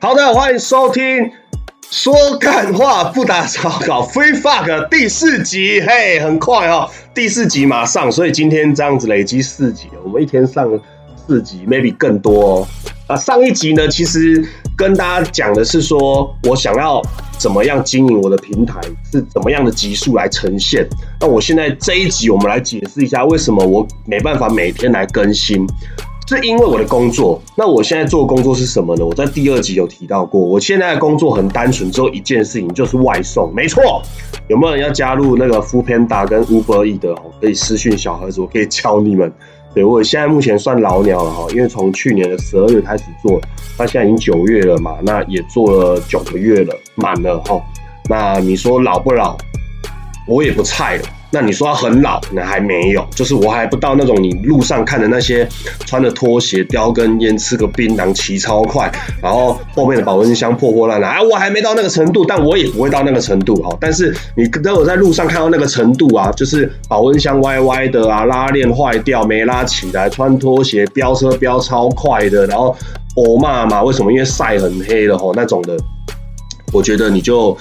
好的，欢迎收听说干话不打草稿 Free Fuck 第四集，嘿，很快哦，第四集马上，所以今天这样子累积四集，我们一天上四集，maybe 更多哦。啊，上一集呢，其实跟大家讲的是说我想要怎么样经营我的平台，是怎么样的集数来呈现。那我现在这一集，我们来解释一下为什么我没办法每天来更新。是因为我的工作，那我现在做工作是什么呢？我在第二集有提到过，我现在的工作很单纯，只有一件事情，就是外送。没错，有没有人要加入那个 f o o Panda 跟 Uber E 的？可以私讯小盒子，我可以教你们。对我现在目前算老鸟了哈，因为从去年的十二月开始做，那现在已经九月了嘛，那也做了九个月了，满了哈。那你说老不老？我也不菜了。那你说他很老，可能还没有，就是我还不到那种你路上看的那些穿着拖鞋叼根烟吃个槟榔骑超快，然后后面的保温箱破破烂烂，哎，我还没到那个程度，但我也不会到那个程度哈。但是你等我在路上看到那个程度啊，就是保温箱歪歪的啊，拉链坏掉没拉起来，穿拖鞋飙车飙超快的，然后我骂嘛，为什么？因为晒很黑的吼那种的，我觉得你就。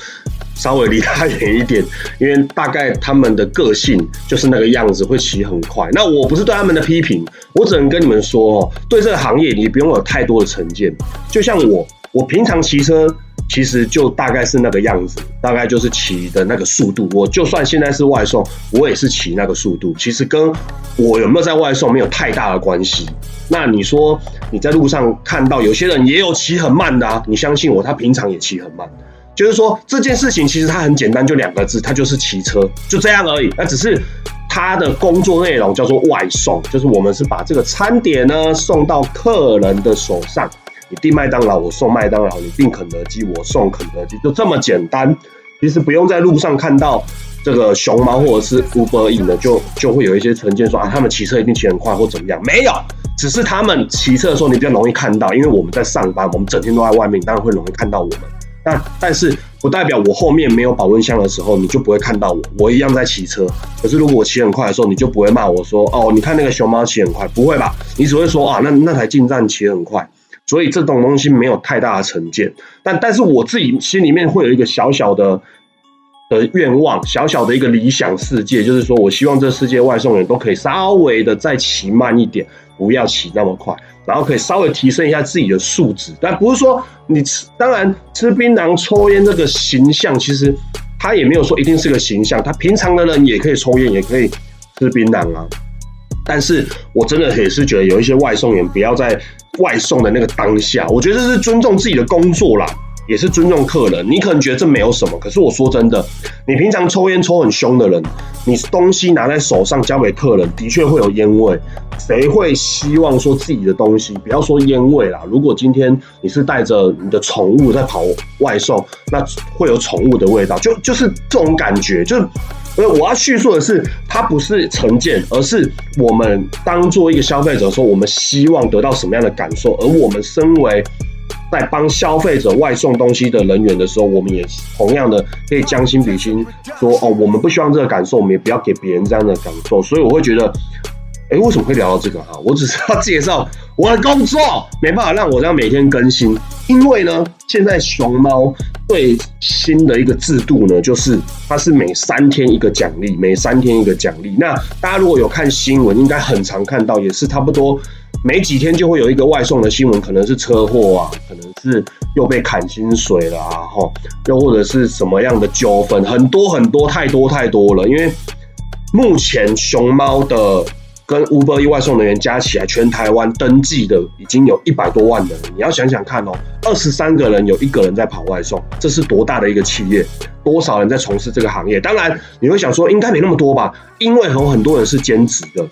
稍微离他远一点，因为大概他们的个性就是那个样子，会骑很快。那我不是对他们的批评，我只能跟你们说哦，对这个行业你不用有太多的成见。就像我，我平常骑车其实就大概是那个样子，大概就是骑的那个速度。我就算现在是外送，我也是骑那个速度，其实跟我有没有在外送没有太大的关系。那你说你在路上看到有些人也有骑很慢的啊，你相信我，他平常也骑很慢的。就是说这件事情其实它很简单，就两个字，它就是骑车，就这样而已。那只是他的工作内容叫做外送，就是我们是把这个餐点呢送到客人的手上。你订麦当劳，我送麦当劳；你订肯德基，我送肯德基，就这么简单。其实不用在路上看到这个熊猫或者是 Uber E 呢，就就会有一些成见说啊，他们骑车一定骑很快或怎么样？没有，只是他们骑车的时候你比较容易看到，因为我们在上班，我们整天都在外面，当然会容易看到我们。但但是不代表我后面没有保温箱的时候，你就不会看到我。我一样在骑车。可是如果我骑很快的时候，你就不会骂我说：“哦，你看那个熊猫骑很快。”不会吧？你只会说：“啊，那那台进站骑很快。”所以这种东西没有太大的成见。但但是我自己心里面会有一个小小的的愿望，小小的一个理想世界，就是说我希望这世界外送员都可以稍微的再骑慢一点，不要骑那么快。然后可以稍微提升一下自己的素质，但不是说你吃，当然吃槟榔、抽烟这个形象，其实他也没有说一定是个形象，他平常的人也可以抽烟，也可以吃槟榔啊。但是我真的也是觉得有一些外送员不要在外送的那个当下，我觉得这是尊重自己的工作啦。也是尊重客人，你可能觉得这没有什么，可是我说真的，你平常抽烟抽很凶的人，你东西拿在手上交给客人，的确会有烟味。谁会希望说自己的东西，不要说烟味啦，如果今天你是带着你的宠物在跑外送，那会有宠物的味道，就就是这种感觉。就呃，我要叙述的是，它不是成见，而是我们当做一个消费者说，我们希望得到什么样的感受，而我们身为。在帮消费者外送东西的人员的时候，我们也同样的可以将心比心，说哦，我们不希望这个感受，我们也不要给别人这样的感受。所以我会觉得，哎，为什么会聊到这个哈？我只是要介绍我的工作，没办法让我这样每天更新，因为呢，现在熊猫最新的一个制度呢，就是它是每三天一个奖励，每三天一个奖励。那大家如果有看新闻，应该很常看到，也是差不多。没几天就会有一个外送的新闻，可能是车祸啊，可能是又被砍薪水了啊，吼，又或者是什么样的纠纷，很多很多，太多太多了。因为目前熊猫的跟 Uber E 外送人员加起来，全台湾登记的已经有一百多万人。你要想想看哦，二十三个人有一个人在跑外送，这是多大的一个企业？多少人在从事这个行业？当然你会想说，应该没那么多吧？因为有很多人是兼职的。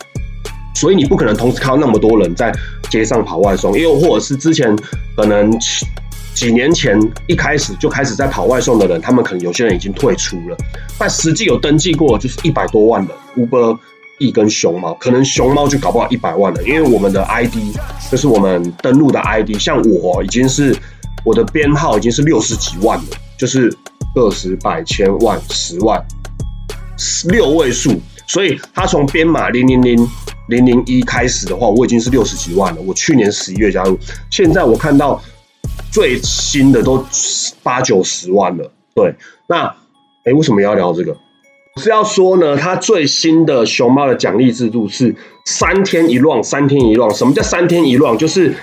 所以你不可能同时看到那么多人在街上跑外送，又或者是之前可能几年前一开始就开始在跑外送的人，他们可能有些人已经退出了。但实际有登记过就是一百多万人，Uber E 跟熊猫，可能熊猫就搞不好一百万了，因为我们的 ID 就是我们登录的 ID，像我已经是我的编号已经是六十几万了，就是二十百千万十万六位数，所以他从编码零零零。零零一开始的话，我已经是六十几万了。我去年十一月加入，现在我看到最新的都八九十万了。对，那哎，为什么要聊这个？是要说呢，它最新的熊猫的奖励制度是三天一浪，三天一浪。什么叫三天一浪？就是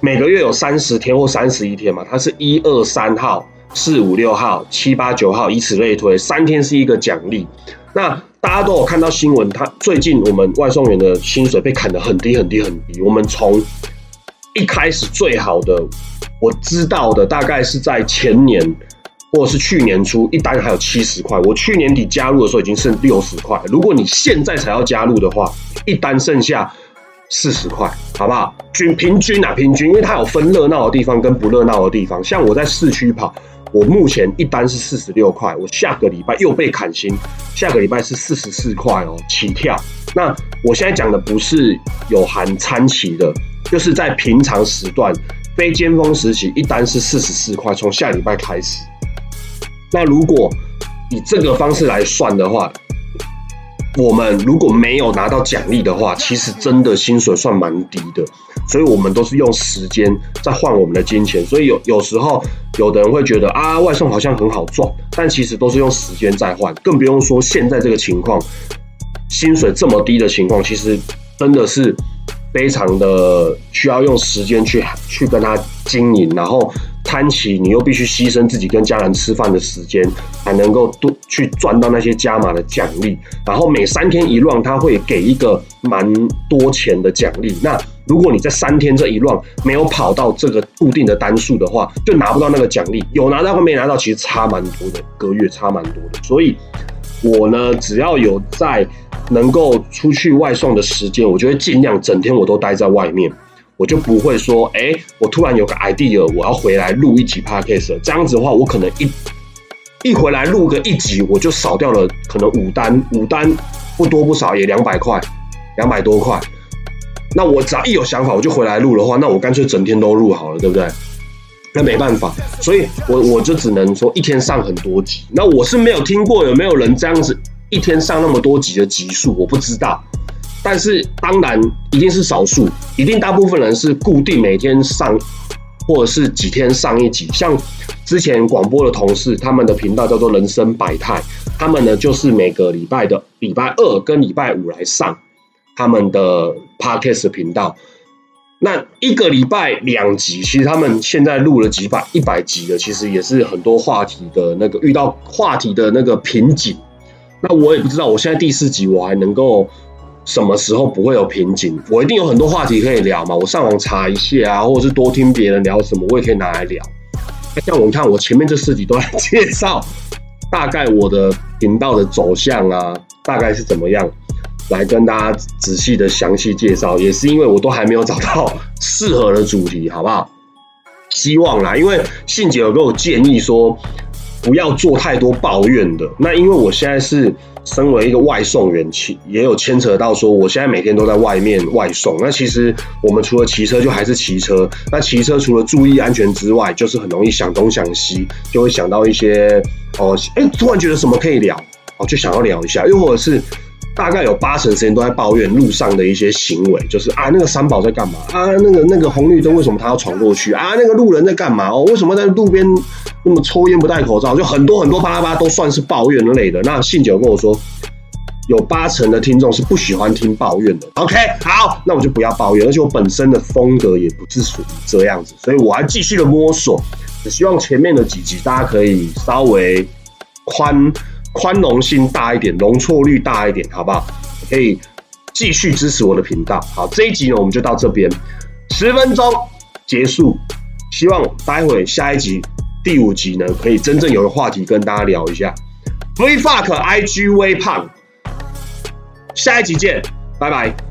每个月有三十天或三十一天嘛，它是一二三号、四五六号、七八九号，以此类推，三天是一个奖励。那大家都有看到新闻，他最近我们外送员的薪水被砍得很低很低很低。我们从一开始最好的，我知道的大概是在前年。或者是去年初一单还有七十块，我去年底加入的时候已经剩六十块。如果你现在才要加入的话，一单剩下四十块，好不好？均平均啊，平均，因为它有分热闹的地方跟不热闹的地方。像我在市区跑，我目前一单是四十六块，我下个礼拜又被砍薪，下个礼拜是四十四块哦，起跳。那我现在讲的不是有含餐期的，就是在平常时段非尖峰时期，一单是四十四块，从下礼拜开始。那如果以这个方式来算的话，我们如果没有拿到奖励的话，其实真的薪水算蛮低的。所以我们都是用时间在换我们的金钱。所以有有时候有的人会觉得啊，外送好像很好赚，但其实都是用时间在换。更不用说现在这个情况，薪水这么低的情况，其实真的是非常的需要用时间去去跟他经营，然后。摊起，你又必须牺牲自己跟家人吃饭的时间，才能够多去赚到那些加码的奖励。然后每三天一乱，他会给一个蛮多钱的奖励。那如果你在三天这一乱没有跑到这个固定的单数的话，就拿不到那个奖励。有拿到和没拿到，其实差蛮多的，隔月差蛮多的。所以，我呢，只要有在能够出去外送的时间，我就会尽量整天我都待在外面。我就不会说，哎，我突然有个 idea，我要回来录一集 podcast，这样子的话，我可能一一回来录个一集，我就少掉了可能五单，五单不多不少也两百块，两百多块。那我只要一有想法，我就回来录的话，那我干脆整天都录好了，对不对？那没办法，所以我我就只能说一天上很多集。那我是没有听过有没有人这样子一天上那么多集的集数，我不知道。但是当然一定是少数，一定大部分人是固定每天上，或者是几天上一集。像之前广播的同事，他们的频道叫做“人生百态”，他们呢就是每个礼拜的礼拜二跟礼拜五来上他们的 podcast 频道。那一个礼拜两集，其实他们现在录了几百、一百集的，其实也是很多话题的那个遇到话题的那个瓶颈。那我也不知道，我现在第四集我还能够。什么时候不会有瓶颈？我一定有很多话题可以聊嘛。我上网查一下啊，或者是多听别人聊什么，我也可以拿来聊。像我看我前面这四集都在介绍，大概我的频道的走向啊，大概是怎么样，来跟大家仔细的详细介绍。也是因为我都还没有找到适合的主题，好不好？希望啦，因为信姐有给我建议说，不要做太多抱怨的。那因为我现在是。身为一个外送员，其也有牵扯到说，我现在每天都在外面外送。那其实我们除了骑车，就还是骑车。那骑车除了注意安全之外，就是很容易想东想西，就会想到一些哦，哎，突然觉得什么可以聊，哦，就想要聊一下。又或者是大概有八成时间都在抱怨路上的一些行为，就是啊，那个三宝在干嘛？啊，那个那个红绿灯为什么他要闯过去？啊，那个路人在干嘛？哦，为什么在路边？那么抽烟不戴口罩，就很多很多巴拉巴拉都算是抱怨类的。那信九跟我说，有八成的听众是不喜欢听抱怨的。OK，好，那我就不要抱怨，而且我本身的风格也不是属于这样子，所以我还继续的摸索。只希望前面的几集大家可以稍微宽宽容性大一点，容错率大一点，好不好？可以继续支持我的频道。好，这一集呢我们就到这边，十分钟结束。希望待会下一集。第五集呢，可以真正有个话题跟大家聊一下。V Fuck IG 微胖，下一集见，拜拜。